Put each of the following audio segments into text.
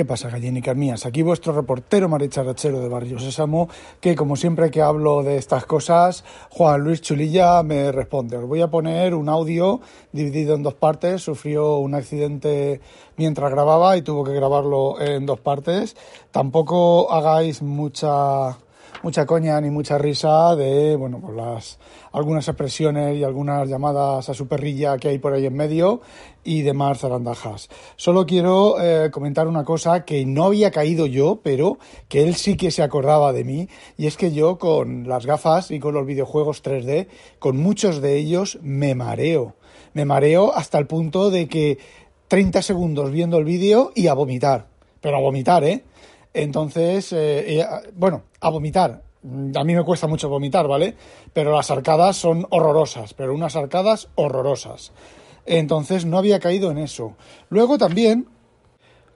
¿Qué pasa, gallinicas mías? Aquí vuestro reportero maricharachero de Barrio Sésamo, que como siempre que hablo de estas cosas, Juan Luis Chulilla me responde. Os voy a poner un audio dividido en dos partes. Sufrió un accidente mientras grababa y tuvo que grabarlo en dos partes. Tampoco hagáis mucha mucha coña ni mucha risa de, bueno, pues las algunas expresiones y algunas llamadas a su perrilla que hay por ahí en medio y demás zarandajas. Solo quiero eh, comentar una cosa que no había caído yo, pero que él sí que se acordaba de mí, y es que yo con las gafas y con los videojuegos 3D, con muchos de ellos me mareo. Me mareo hasta el punto de que 30 segundos viendo el vídeo y a vomitar. Pero a vomitar, ¿eh? Entonces, eh, bueno, a vomitar. A mí me cuesta mucho vomitar, ¿vale? Pero las arcadas son horrorosas, pero unas arcadas horrorosas. Entonces no había caído en eso. Luego también,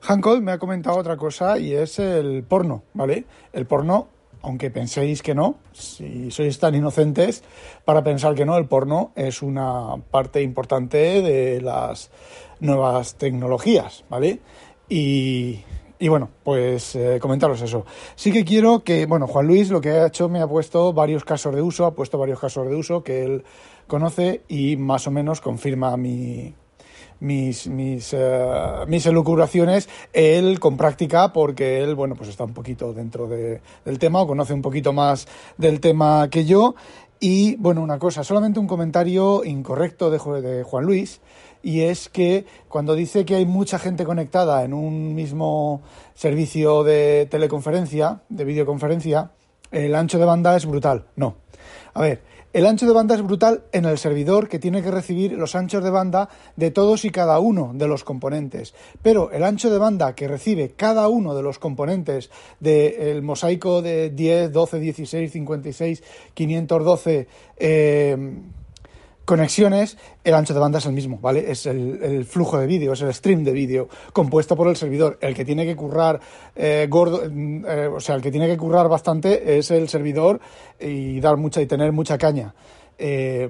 Hancock me ha comentado otra cosa y es el porno, ¿vale? El porno, aunque penséis que no, si sois tan inocentes para pensar que no, el porno es una parte importante de las nuevas tecnologías, ¿vale? Y y bueno, pues eh, comentaros eso. Sí que quiero que, bueno, Juan Luis lo que ha hecho me ha puesto varios casos de uso, ha puesto varios casos de uso que él conoce y más o menos confirma mi, mis, mis, uh, mis elucubraciones, él con práctica, porque él, bueno, pues está un poquito dentro de, del tema o conoce un poquito más del tema que yo. Y bueno, una cosa, solamente un comentario incorrecto de, de Juan Luis y es que cuando dice que hay mucha gente conectada en un mismo servicio de teleconferencia, de videoconferencia, el ancho de banda es brutal. No. A ver, el ancho de banda es brutal en el servidor que tiene que recibir los anchos de banda de todos y cada uno de los componentes. Pero el ancho de banda que recibe cada uno de los componentes del mosaico de 10, 12, 16, 56, 512 eh, conexiones, el ancho de banda es el mismo, ¿vale? Es el, flujo de vídeo, es el stream de vídeo compuesto por el servidor. El que tiene que currar eh, gordo, mm, eh, o sea, el que tiene que currar bastante es el servidor y dar mucha y tener mucha caña. Eh,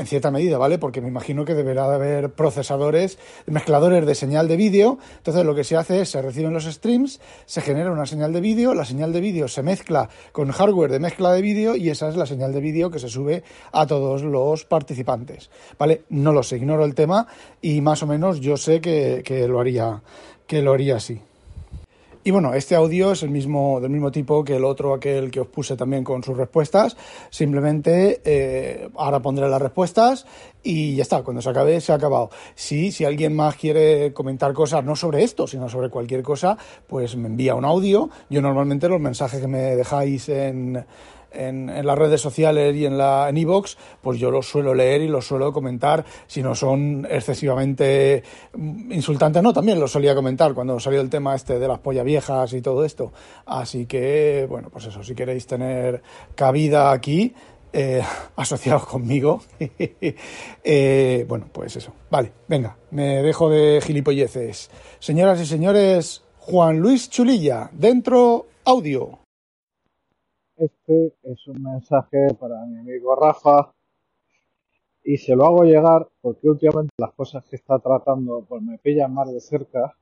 en cierta medida, ¿vale? Porque me imagino que deberá de haber procesadores, mezcladores de señal de vídeo. Entonces lo que se hace es, se reciben los streams, se genera una señal de vídeo, la señal de vídeo se mezcla con hardware de mezcla de vídeo y esa es la señal de vídeo que se sube a todos los participantes, ¿vale? No lo sé, ignoro el tema y más o menos yo sé que, que lo haría, que lo haría así. Y bueno, este audio es el mismo, del mismo tipo que el otro, aquel que os puse también con sus respuestas. Simplemente eh, ahora pondré las respuestas y ya está, cuando se acabe, se ha acabado. Sí, si alguien más quiere comentar cosas, no sobre esto, sino sobre cualquier cosa, pues me envía un audio. Yo normalmente los mensajes que me dejáis en en, las redes sociales y en la en iVoox, pues yo los suelo leer y los suelo comentar, si no son excesivamente insultantes, no, también los solía comentar cuando salió el tema este de las pollas viejas y todo esto. Así que, bueno, pues eso, si queréis tener cabida aquí, eh, asociados conmigo. eh, bueno, pues eso. Vale, venga, me dejo de gilipolleces. Señoras y señores, Juan Luis Chulilla, dentro audio. Este es un mensaje para mi amigo Rafa y se lo hago llegar porque últimamente las cosas que está tratando pues me pillan más de cerca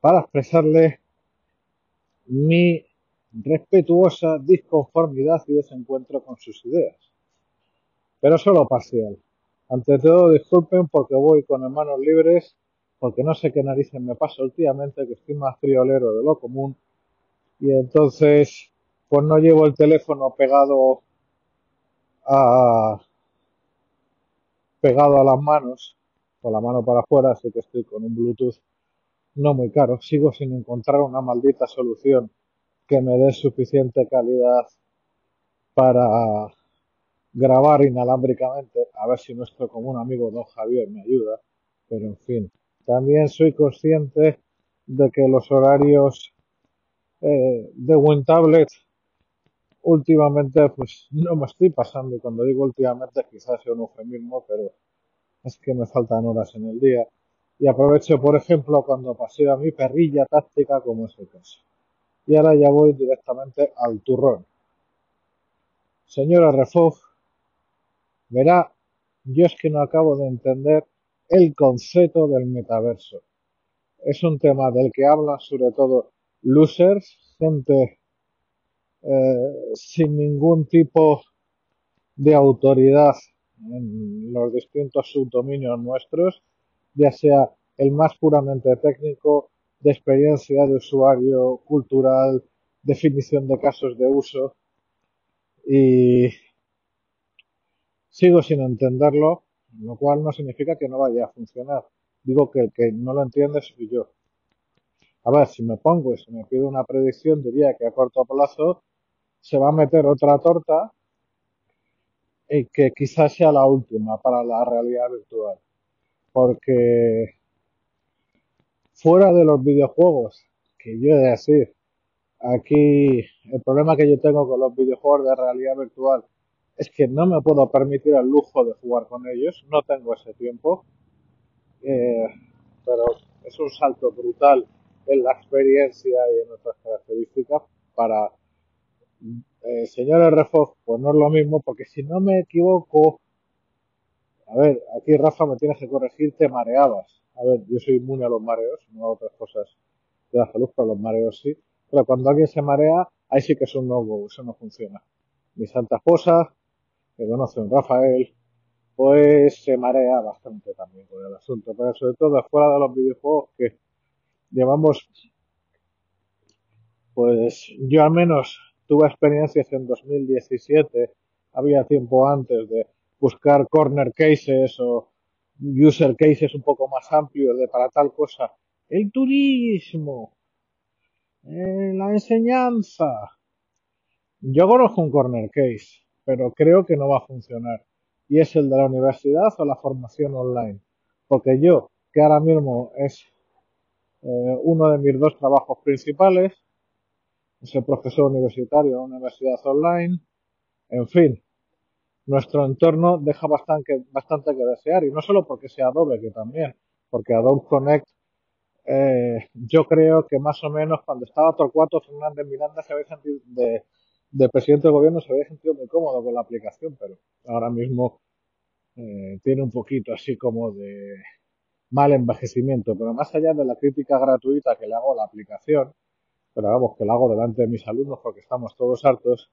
para expresarle mi respetuosa disconformidad y desencuentro con sus ideas. Pero solo parcial. Ante todo, disculpen porque voy con manos libres, porque no sé qué narices me pasa últimamente, que estoy más friolero de lo común, y entonces pues no llevo el teléfono pegado a pegado a las manos, con la mano para afuera, así que estoy con un Bluetooth no muy caro. Sigo sin encontrar una maldita solución que me dé suficiente calidad para grabar inalámbricamente, a ver si nuestro común amigo don Javier me ayuda, pero en fin. También soy consciente de que los horarios eh, de WinTablet últimamente pues no me estoy pasando y cuando digo últimamente quizás sea un eufemismo pero es que me faltan horas en el día. Y aprovecho por ejemplo cuando paseo a mi perrilla táctica como es el caso. Y ahora ya voy directamente al turrón. Señora Refog verá yo es que no acabo de entender el concepto del metaverso. Es un tema del que hablan sobre todo losers gente eh, sin ningún tipo de autoridad en los distintos subdominios nuestros, ya sea el más puramente técnico, de experiencia de usuario, cultural, definición de casos de uso. Y sigo sin entenderlo, lo cual no significa que no vaya a funcionar. Digo que el que no lo entiende soy yo. A ver, si me pongo y si me pido una predicción, diría que a corto plazo se va a meter otra torta y que quizás sea la última para la realidad virtual. Porque fuera de los videojuegos, que yo he de decir, aquí el problema que yo tengo con los videojuegos de realidad virtual es que no me puedo permitir el lujo de jugar con ellos, no tengo ese tiempo, eh, pero es un salto brutal en la experiencia y en otras características para eh, señora Refog, pues no es lo mismo, porque si no me equivoco, a ver, aquí Rafa me tienes que corregir, te mareabas. A ver, yo soy inmune a los mareos, no a otras cosas de la salud, pero los mareos sí. Pero cuando alguien se marea, ahí sí que es un no-go, eso no funciona. Mi santa esposa, que conoce un Rafael, pues se marea bastante también con el asunto. Pero sobre todo fuera de los videojuegos que llevamos, pues yo al menos tuve experiencias en 2017, había tiempo antes de buscar corner cases o user cases un poco más amplios de para tal cosa. El turismo, eh, la enseñanza. Yo conozco un corner case, pero creo que no va a funcionar. Y es el de la universidad o la formación online. Porque yo, que ahora mismo es eh, uno de mis dos trabajos principales, ser profesor universitario en una universidad online, en fin, nuestro entorno deja bastante, bastante que desear y no solo porque sea Adobe, que también, porque Adobe Connect, eh, yo creo que más o menos cuando estaba Torcuato Fernández Miranda se había sentido de, de presidente del gobierno se había sentido muy cómodo con la aplicación, pero ahora mismo eh, tiene un poquito así como de mal envejecimiento, pero más allá de la crítica gratuita que le hago a la aplicación, pero vamos, que lo hago delante de mis alumnos porque estamos todos hartos,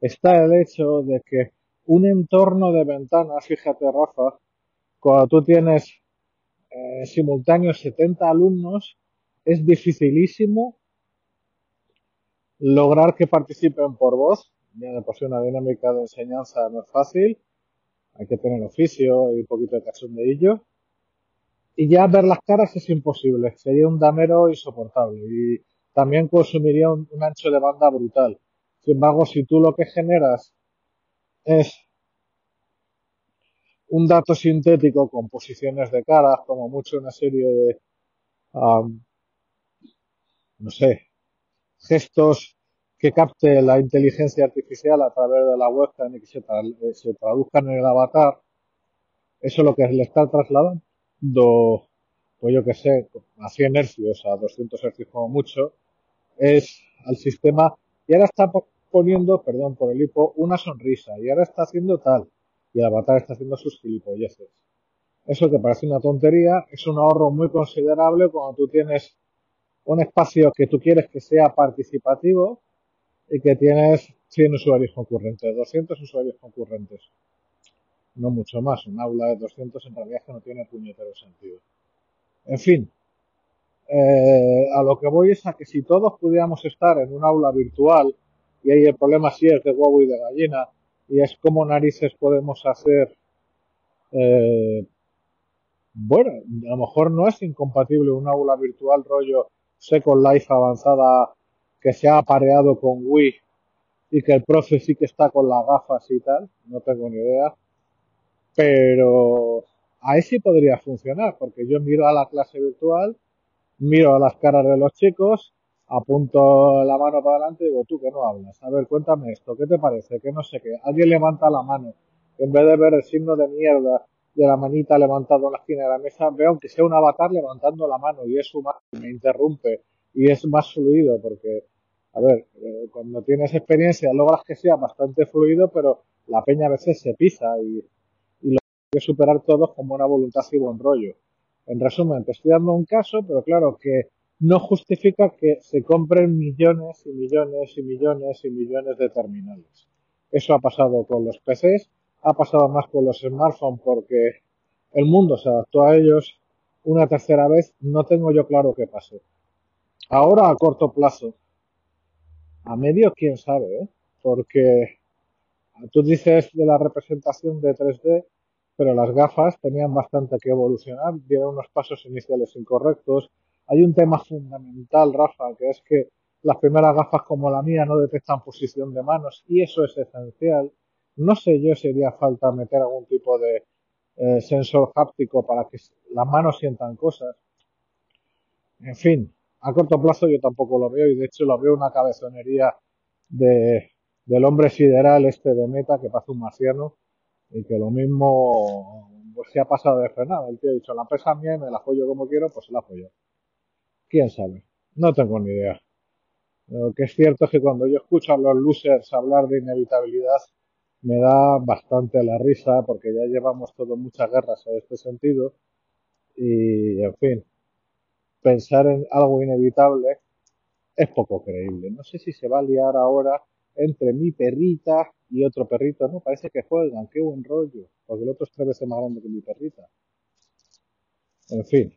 está el hecho de que un entorno de ventanas, fíjate Rafa, cuando tú tienes eh, simultáneos 70 alumnos, es dificilísimo lograr que participen por voz. Ya de por sí una dinámica de enseñanza no es fácil, hay que tener oficio y un poquito de cachondeillo. Y ya ver las caras es imposible, sería un damero insoportable. Y también consumiría un, ancho de banda brutal. Sin embargo, si tú lo que generas es un dato sintético con posiciones de caras, como mucho una serie de, no sé, gestos que capte la inteligencia artificial a través de la webcam y que se, se traduzcan en el avatar, eso es lo que le está trasladando, pues yo que sé, a 100 hercios, a 200 hercios como mucho, es al sistema y ahora está poniendo, perdón por el hipo, una sonrisa y ahora está haciendo tal y el avatar está haciendo sus gilipolleces. Eso que parece una tontería es un ahorro muy considerable cuando tú tienes un espacio que tú quieres que sea participativo y que tienes 100 usuarios concurrentes, 200 usuarios concurrentes. No mucho más. Un aula de 200 en realidad que no tiene puñetero sentido. En fin, eh, a lo que voy es a que si todos pudiéramos estar en un aula virtual, y ahí el problema sí es de huevo y de gallina, y es como narices podemos hacer, eh, bueno, a lo mejor no es incompatible un aula virtual rollo Second Life avanzada que se ha apareado con Wii y que el profe sí que está con las gafas y tal, no tengo ni idea, pero ahí sí podría funcionar, porque yo miro a la clase virtual miro a las caras de los chicos, apunto la mano para adelante y digo, tú que no hablas, a ver, cuéntame esto, ¿qué te parece? Que no sé qué. Alguien levanta la mano. En vez de ver el signo de mierda de la manita levantado en la esquina de la mesa, veo aunque sea un avatar levantando la mano y es humano, me interrumpe y es más fluido porque, a ver, eh, cuando tienes experiencia logras que sea bastante fluido, pero la peña a veces se pisa y, que superar todos con buena voluntad y buen rollo. En resumen, te estoy dando un caso, pero claro que no justifica que se compren millones y millones y millones y millones de terminales. Eso ha pasado con los PCs, ha pasado más con los smartphones porque el mundo se adaptó a ellos una tercera vez, no tengo yo claro qué pasó. Ahora a corto plazo, a medio quién sabe, ¿eh? porque tú dices de la representación de 3D, pero las gafas tenían bastante que evolucionar, dieron unos pasos iniciales incorrectos. Hay un tema fundamental, Rafa, que es que las primeras gafas como la mía no detectan posición de manos y eso es esencial. No sé yo si haría falta meter algún tipo de eh, sensor háptico para que las manos sientan cosas. En fin, a corto plazo yo tampoco lo veo y de hecho lo veo una cabezonería de, del hombre sideral este de meta que pasa un marciano y que lo mismo pues se ha pasado de frenado. El tío ha dicho, la pesa y me la apoyo como quiero, pues se la apoyo. ¿Quién sabe? No tengo ni idea. Lo que es cierto es que cuando yo escucho a los losers hablar de inevitabilidad, me da bastante la risa porque ya llevamos todo muchas guerras en este sentido y, en fin, pensar en algo inevitable es poco creíble. No sé si se va a liar ahora entre mi perrita y otro perrito, ¿no? Parece que juegan, qué buen rollo, porque el otro es tres veces más grande que mi perrita. En fin.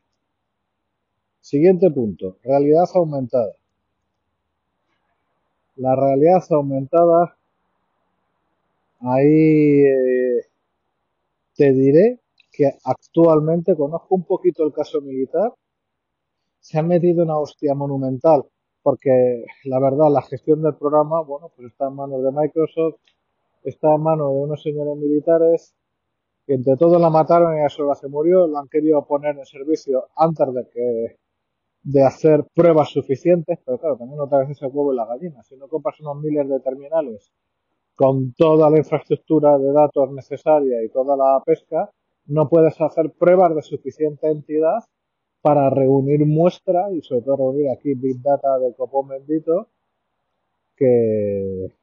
Siguiente punto, realidad aumentada. La realidad aumentada, ahí eh, te diré que actualmente conozco un poquito el caso militar, se ha metido una hostia monumental porque la verdad la gestión del programa, bueno, pues está en manos de Microsoft, está en manos de unos señores militares que entre todos la mataron y a sola se murió, la han querido poner en servicio antes de que de hacer pruebas suficientes, pero claro, también otra vez ese huevo y la gallina. Si no compras unos miles de terminales con toda la infraestructura de datos necesaria y toda la pesca, no puedes hacer pruebas de suficiente entidad para reunir muestra y sobre todo reunir aquí Big Data de copón bendito que,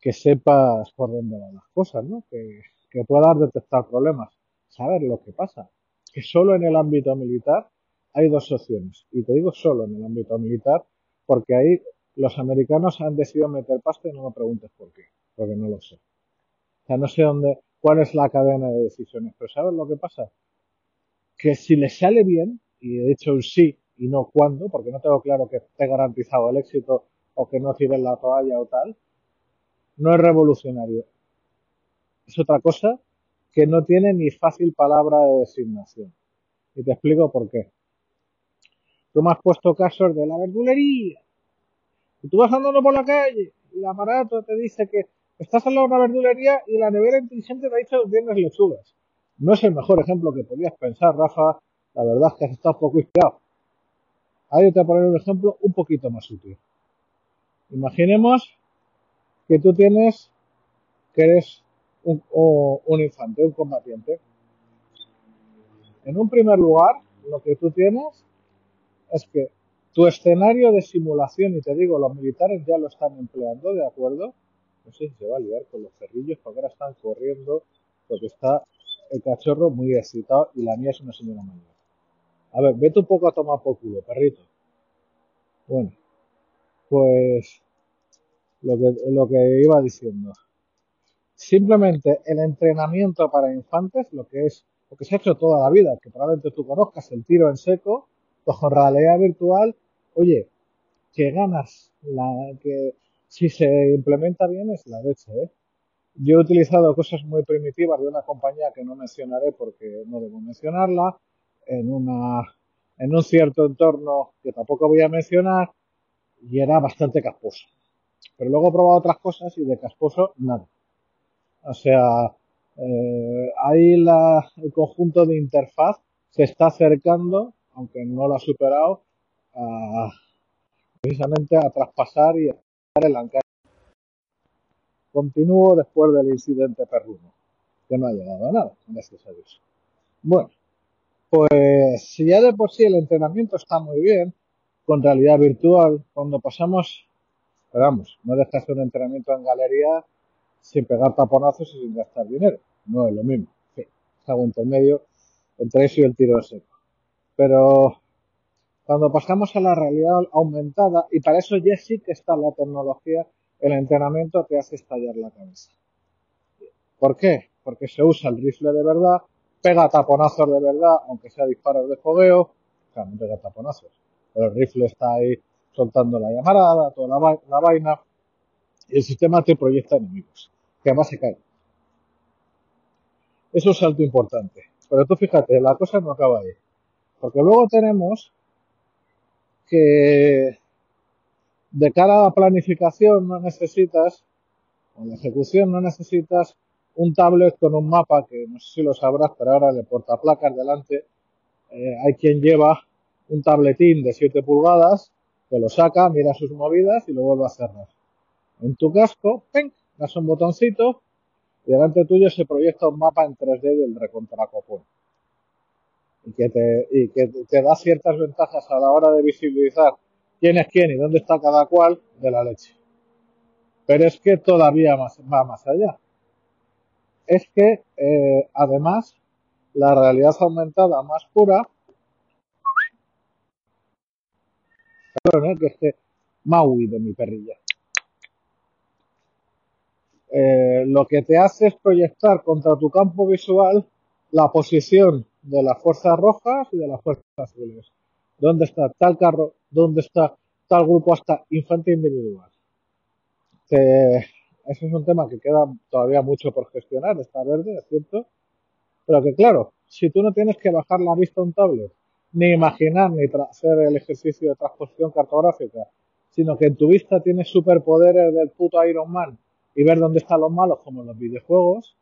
que sepas por dónde van las cosas, ¿no? Que, que puedas detectar problemas, saber lo que pasa. Que solo en el ámbito militar hay dos opciones. Y te digo solo en el ámbito militar porque ahí los americanos han decidido meter pasta y no me preguntes por qué, porque no lo sé. O sea, no sé dónde, cuál es la cadena de decisiones, pero ¿sabes lo que pasa? Que si le sale bien, y de hecho un sí y no cuándo, porque no tengo claro que esté garantizado el éxito o que no tiren la toalla o tal, no es revolucionario. Es otra cosa que no tiene ni fácil palabra de designación. Y te explico por qué. Tú me has puesto casos de la verdulería. Y tú vas andando por la calle y el aparato te dice que estás en la verdulería y la nevera inteligente te ha dicho que tienes lechugas. No es el mejor ejemplo que podías pensar, Rafa. La verdad es que has estado poco inspirado. Ahora te voy a poner un ejemplo un poquito más útil. Imaginemos que tú tienes, que eres un, un infante, un combatiente. En un primer lugar, lo que tú tienes es que tu escenario de simulación, y te digo, los militares ya lo están empleando, ¿de acuerdo? No sé si se va a liar con los cerrillos, porque ahora están corriendo, porque está el cachorro muy excitado y la mía es una señora mayor. A ver, vete un poco a tomar por culo, perrito. Bueno, pues lo que, lo que iba diciendo. Simplemente el entrenamiento para infantes, lo que es, lo que se ha hecho toda la vida, que probablemente tú conozcas, el tiro en seco, pues con realidad virtual, oye, que ganas, la, que si se implementa bien es la leche, ¿eh? Yo he utilizado cosas muy primitivas de una compañía que no mencionaré porque no debo mencionarla, en, una, en un cierto entorno que tampoco voy a mencionar y era bastante casposo. Pero luego he probado otras cosas y de casposo nada. O sea, eh, ahí la, el conjunto de interfaz se está acercando aunque no lo ha superado, a, precisamente a traspasar y a el Ankara. Continúo después del incidente perruno, que no ha llegado a nada, gracias a Dios. Bueno, pues si ya de por sí el entrenamiento está muy bien, con realidad virtual, cuando pasamos, esperamos, no dejas un entrenamiento en galería sin pegar taponazos y sin gastar dinero. No es lo mismo. Sí, es algo intermedio entre eso y el tiro seco. Pero cuando pasamos a la realidad aumentada, y para eso ya sí que está la tecnología, el entrenamiento te hace estallar la cabeza. ¿Por qué? Porque se usa el rifle de verdad, pega taponazos de verdad, aunque sea disparos de fogueo, claro, no pega taponazos, pero el rifle está ahí soltando la llamarada, toda la, vaina, y el sistema te proyecta enemigos, que además se caen. Eso es algo importante. Pero tú fíjate, la cosa no acaba ahí. Porque luego tenemos que de cara a la planificación no necesitas, o la ejecución no necesitas un tablet con un mapa que no sé si lo sabrás, pero ahora le portaplacas delante. Eh, hay quien lleva un tabletín de 7 pulgadas, que lo saca, mira sus movidas y lo vuelve a cerrar. En tu casco, ¡ping! das un botoncito y delante tuyo se proyecta un mapa en 3D del recontracopón. Y que te, y que te da ciertas ventajas a la hora de visibilizar quién es quién y dónde está cada cual de la leche. Pero es que todavía más, va más allá. Es que, eh, además, la realidad aumentada más pura, perdón, eh, que es que Maui de mi perrilla. Eh, lo que te hace es proyectar contra tu campo visual la posición de las fuerzas rojas y de las fuerzas azules. ¿Dónde está tal carro? ¿Dónde está tal grupo hasta infante individual? ese es un tema que queda todavía mucho por gestionar, está verde, es cierto. Pero que claro, si tú no tienes que bajar la vista a un tablet, ni imaginar, ni hacer el ejercicio de transposición cartográfica, sino que en tu vista tienes superpoderes del puto Iron Man y ver dónde están los malos como en los videojuegos,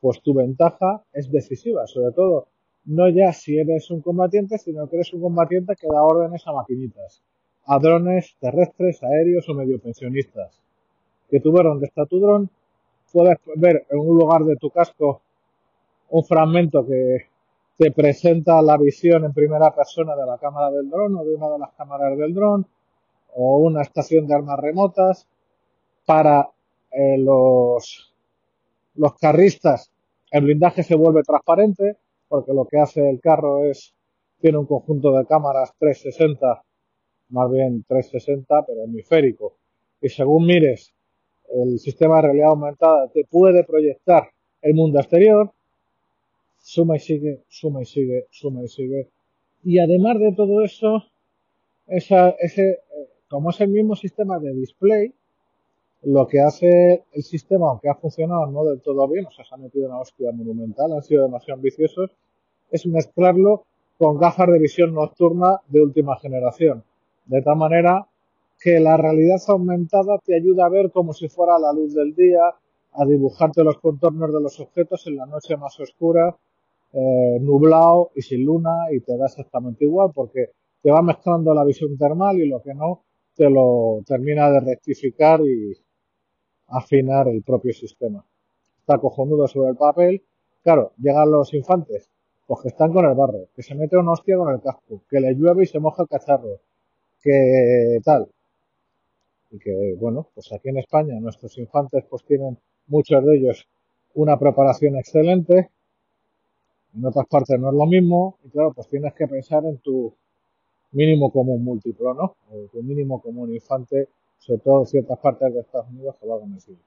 pues tu ventaja es decisiva, sobre todo no ya si eres un combatiente, sino que eres un combatiente que da órdenes a maquinitas, a drones terrestres, aéreos o medio pensionistas. Que tú ver dónde está tu dron, puedes ver en un lugar de tu casco un fragmento que te presenta la visión en primera persona de la cámara del dron o de una de las cámaras del dron o una estación de armas remotas para eh, los, los carristas, el blindaje se vuelve transparente, porque lo que hace el carro es, tiene un conjunto de cámaras 360, más bien 360, pero hemisférico. Y según mires, el sistema de realidad aumentada te puede proyectar el mundo exterior, suma y sigue, suma y sigue, suma y sigue. Y además de todo eso, esa, ese, eh, como es el mismo sistema de display, lo que hace el sistema, aunque ha funcionado no del todo bien, o sea, se ha metido una hostia monumental, han sido demasiado ambiciosos, es mezclarlo con gafas de visión nocturna de última generación. De tal manera que la realidad aumentada te ayuda a ver como si fuera la luz del día, a dibujarte los contornos de los objetos en la noche más oscura, eh, nublado y sin luna, y te da exactamente igual, porque te va mezclando la visión termal y lo que no te lo termina de rectificar y, afinar el propio sistema. Está cojonudo sobre el papel. Claro, llegan los infantes, pues que están con el barro, que se mete una hostia con el casco, que le llueve y se moja el cacharro, que tal. Y que, bueno, pues aquí en España nuestros infantes pues tienen muchos de ellos una preparación excelente, en otras partes no es lo mismo, y claro, pues tienes que pensar en tu mínimo común múltiplo, ¿no? O tu mínimo común infante sobre todo ciertas partes de Estados Unidos que el siglo.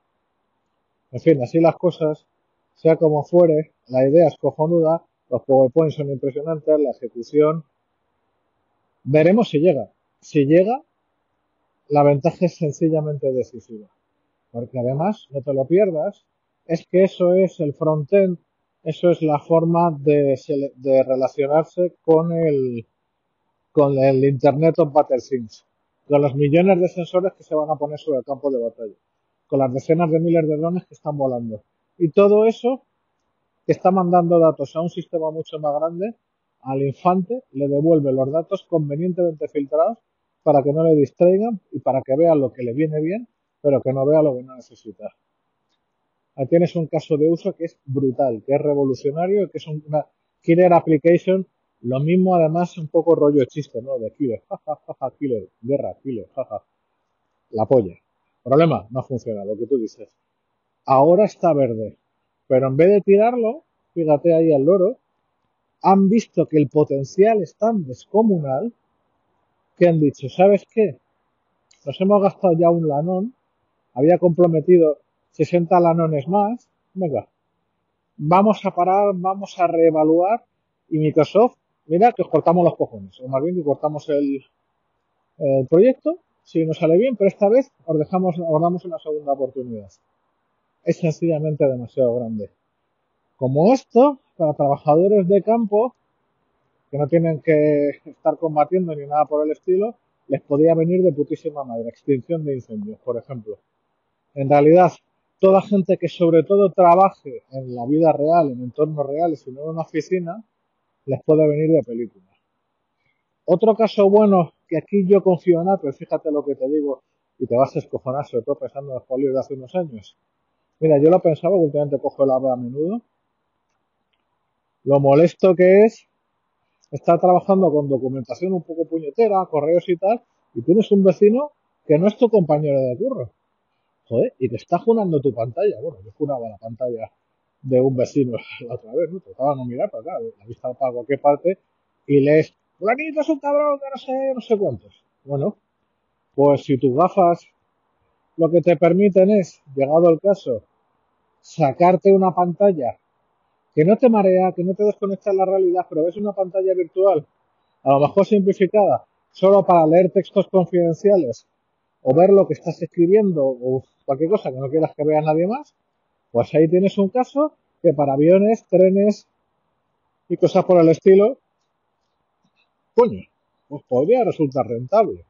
En fin, así las cosas, sea como fuere, la idea es cojonuda, los PowerPoints son impresionantes, la ejecución. Veremos si llega. Si llega, la ventaja es sencillamente decisiva. Porque además, no te lo pierdas, es que eso es el frontend, eso es la forma de, de relacionarse con el, con el Internet of Things con los millones de sensores que se van a poner sobre el campo de batalla, con las decenas de miles de drones que están volando. Y todo eso que está mandando datos a un sistema mucho más grande al infante le devuelve los datos convenientemente filtrados para que no le distraigan y para que vea lo que le viene bien, pero que no vea lo que no necesita. Ahí tienes un caso de uso que es brutal, que es revolucionario, que es una killer application, lo mismo además un poco rollo chiste, ¿no? De killer, jajaja, killer, guerra, killer, jaja, la polla. Problema, no funciona, lo que tú dices. Ahora está verde, pero en vez de tirarlo, fíjate ahí al loro, han visto que el potencial es tan descomunal que han dicho, ¿sabes qué? Nos hemos gastado ya un lanón, había comprometido 60 lanones más, venga, vamos a parar, vamos a reevaluar y Microsoft, mira que os cortamos los cojones, o más bien que cortamos el, el proyecto, si nos sale bien, pero esta vez os dejamos, os damos una segunda oportunidad. Es sencillamente demasiado grande. Como esto, para trabajadores de campo, que no tienen que estar combatiendo ni nada por el estilo, les podía venir de putísima madre. Extinción de incendios, por ejemplo. En realidad, toda gente que sobre todo trabaje en la vida real, en entornos reales y no en una oficina, les puede venir de película. Otro caso bueno, que aquí yo confío en Apple, fíjate lo que te digo, y te vas a escojonar, sobre todo pensando en los folios de hace unos años. Mira, yo lo pensaba, últimamente cojo el AVE a menudo, lo molesto que es estar trabajando con documentación un poco puñetera, correos y tal, y tienes un vecino que no es tu compañero de curro. Joder, y te está junando tu pantalla. Bueno, yo junaba la pantalla de un vecino la otra vez, ¿no? Trataba de no mirar, pero claro, la vista para cualquier parte y lees, fulanito es un cabrón que no sé, no sé cuántos. Bueno, pues si tus gafas lo que te permiten es, llegado el caso, sacarte una pantalla que no te marea, que no te desconecta de la realidad, pero es una pantalla virtual, a lo mejor simplificada, solo para leer textos confidenciales o ver lo que estás escribiendo o cualquier cosa que no quieras que vea nadie más, pues ahí tienes un caso que para aviones, trenes y cosas por el estilo, coño, pues podría resultar rentable.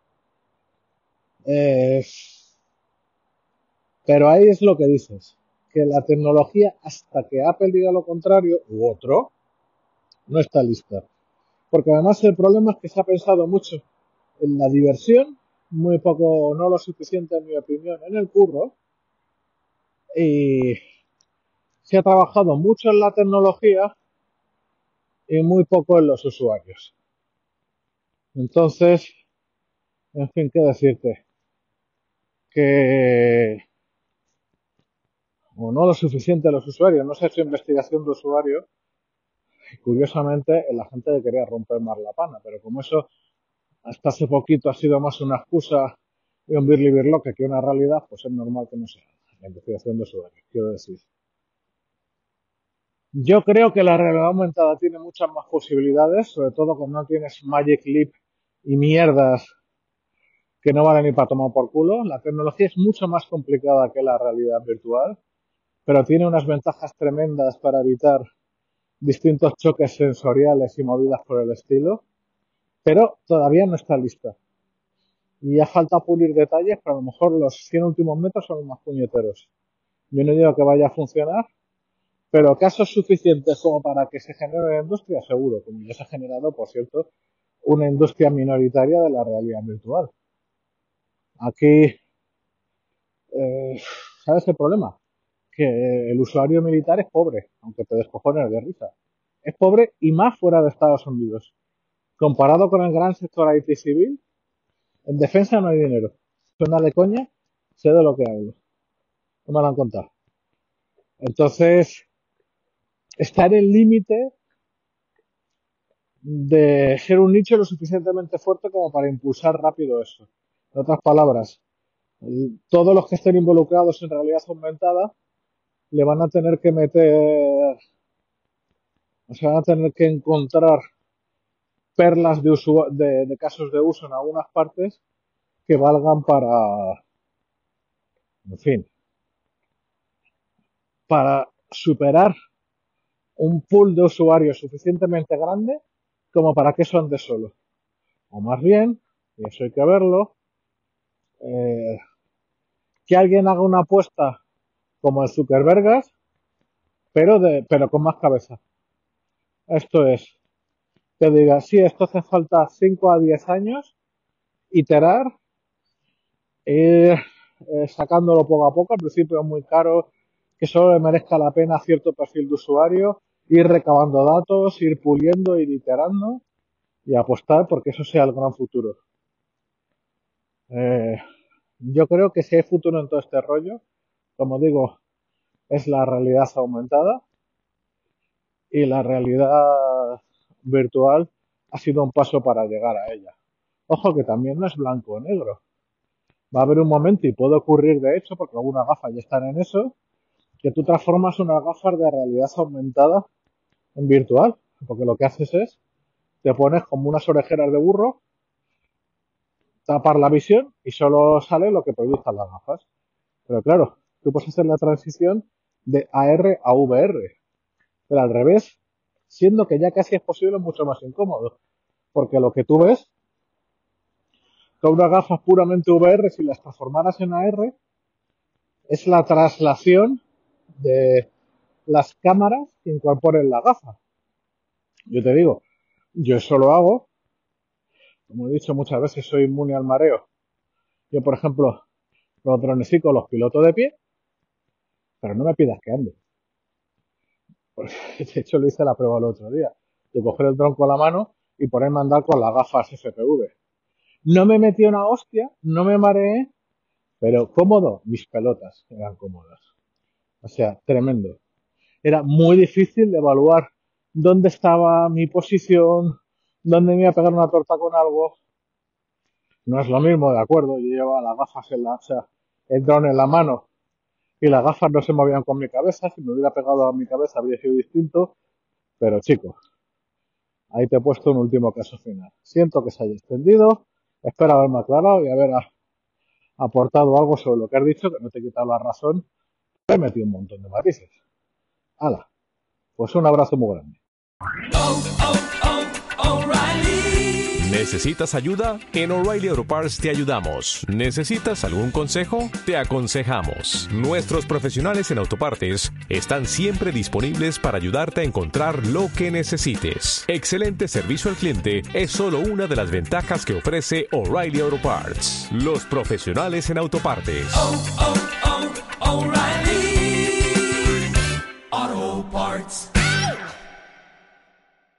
Pero ahí es lo que dices que la tecnología, hasta que Apple diga lo contrario, u otro, no está lista. Porque además el problema es que se ha pensado mucho en la diversión, muy poco, no lo suficiente en mi opinión, en el curro, y se ha trabajado mucho en la tecnología y muy poco en los usuarios. Entonces, en fin, ¿qué decirte? Que o no lo suficiente a los usuarios, no se ha hecho investigación de usuario. Y curiosamente, la gente quería romper más la pana, pero como eso hasta hace poquito ha sido más una excusa y un birli birloque que una realidad, pues es normal que no sea la investigación de usuarios, quiero decir. Yo creo que la realidad aumentada tiene muchas más posibilidades, sobre todo cuando no tienes Magic Leap y mierdas que no valen ni para tomar por culo. La tecnología es mucho más complicada que la realidad virtual pero tiene unas ventajas tremendas para evitar distintos choques sensoriales y movidas por el estilo, pero todavía no está lista. Y ya falta pulir detalles, pero a lo mejor los 100 últimos metros son los más puñeteros. Yo no digo que vaya a funcionar, pero casos suficientes como para que se genere una industria, seguro, como ya se ha generado, por cierto, una industria minoritaria de la realidad virtual. Aquí, eh, ¿sabes el problema? que el usuario militar es pobre, aunque te descojones de risa. Es pobre y más fuera de Estados Unidos. Comparado con el gran sector IT civil, en defensa no hay dinero. Suena de coña, sé de lo que hablo. No me lo han contado. Entonces, está en el límite de ser un nicho lo suficientemente fuerte como para impulsar rápido eso. En otras palabras, todos los que estén involucrados en realidad aumentada le van a tener que meter, o sea, van a tener que encontrar perlas de, de, de casos de uso en algunas partes que valgan para, en fin, para superar un pool de usuarios suficientemente grande como para que eso ande solo. O más bien, y eso hay que verlo, eh, que alguien haga una apuesta como el Zuckerbergas, pero, de, pero con más cabeza. Esto es, que diga, sí, esto hace falta 5 a 10 años, iterar, ir eh, sacándolo poco a poco, al principio es muy caro, que solo le merezca la pena cierto perfil de usuario, ir recabando datos, ir puliendo, ir iterando y apostar porque eso sea el gran futuro. Eh, yo creo que si hay futuro en todo este rollo, como digo, es la realidad aumentada y la realidad virtual ha sido un paso para llegar a ella. Ojo que también no es blanco o negro. Va a haber un momento, y puede ocurrir de hecho, porque algunas gafas ya están en eso, que tú transformas unas gafas de realidad aumentada en virtual. Porque lo que haces es, te pones como unas orejeras de burro, tapar la visión y solo sale lo que proyectan las gafas. Pero claro, tú puedes hacer la transición de AR a VR. Pero al revés, siendo que ya casi es posible mucho más incómodo. Porque lo que tú ves con unas gafas puramente VR, si las transformaras en AR, es la traslación de las cámaras que incorporen la gafa. Yo te digo, yo eso lo hago, como he dicho muchas veces, soy inmune al mareo. Yo, por ejemplo, los dronecitos los piloto de pie, pero no me pidas que ande. de hecho, lo hice la prueba el otro día, de coger el dron con la mano y ponerme a andar con las gafas FPV. No me metí una hostia, no me mareé, pero cómodo, mis pelotas eran cómodas. O sea, tremendo. Era muy difícil evaluar dónde estaba mi posición, dónde me iba a pegar una torta con algo. No es lo mismo, de acuerdo, yo llevaba las gafas en la, o sea, el dron en la mano y las gafas no se movían con mi cabeza, si me hubiera pegado a mi cabeza habría sido distinto, pero chicos, ahí te he puesto un último caso final. Siento que se haya extendido, espero haberme aclarado y haber aportado algo sobre lo que has dicho, que no te he quitado la razón, he metido un montón de matices. Hala, pues un abrazo muy grande. ¿Necesitas ayuda? En O'Reilly Auto Parts te ayudamos. ¿Necesitas algún consejo? Te aconsejamos. Nuestros profesionales en autopartes están siempre disponibles para ayudarte a encontrar lo que necesites. Excelente servicio al cliente es solo una de las ventajas que ofrece O'Reilly Auto Parts. Los profesionales en autopartes. Oh, oh, oh,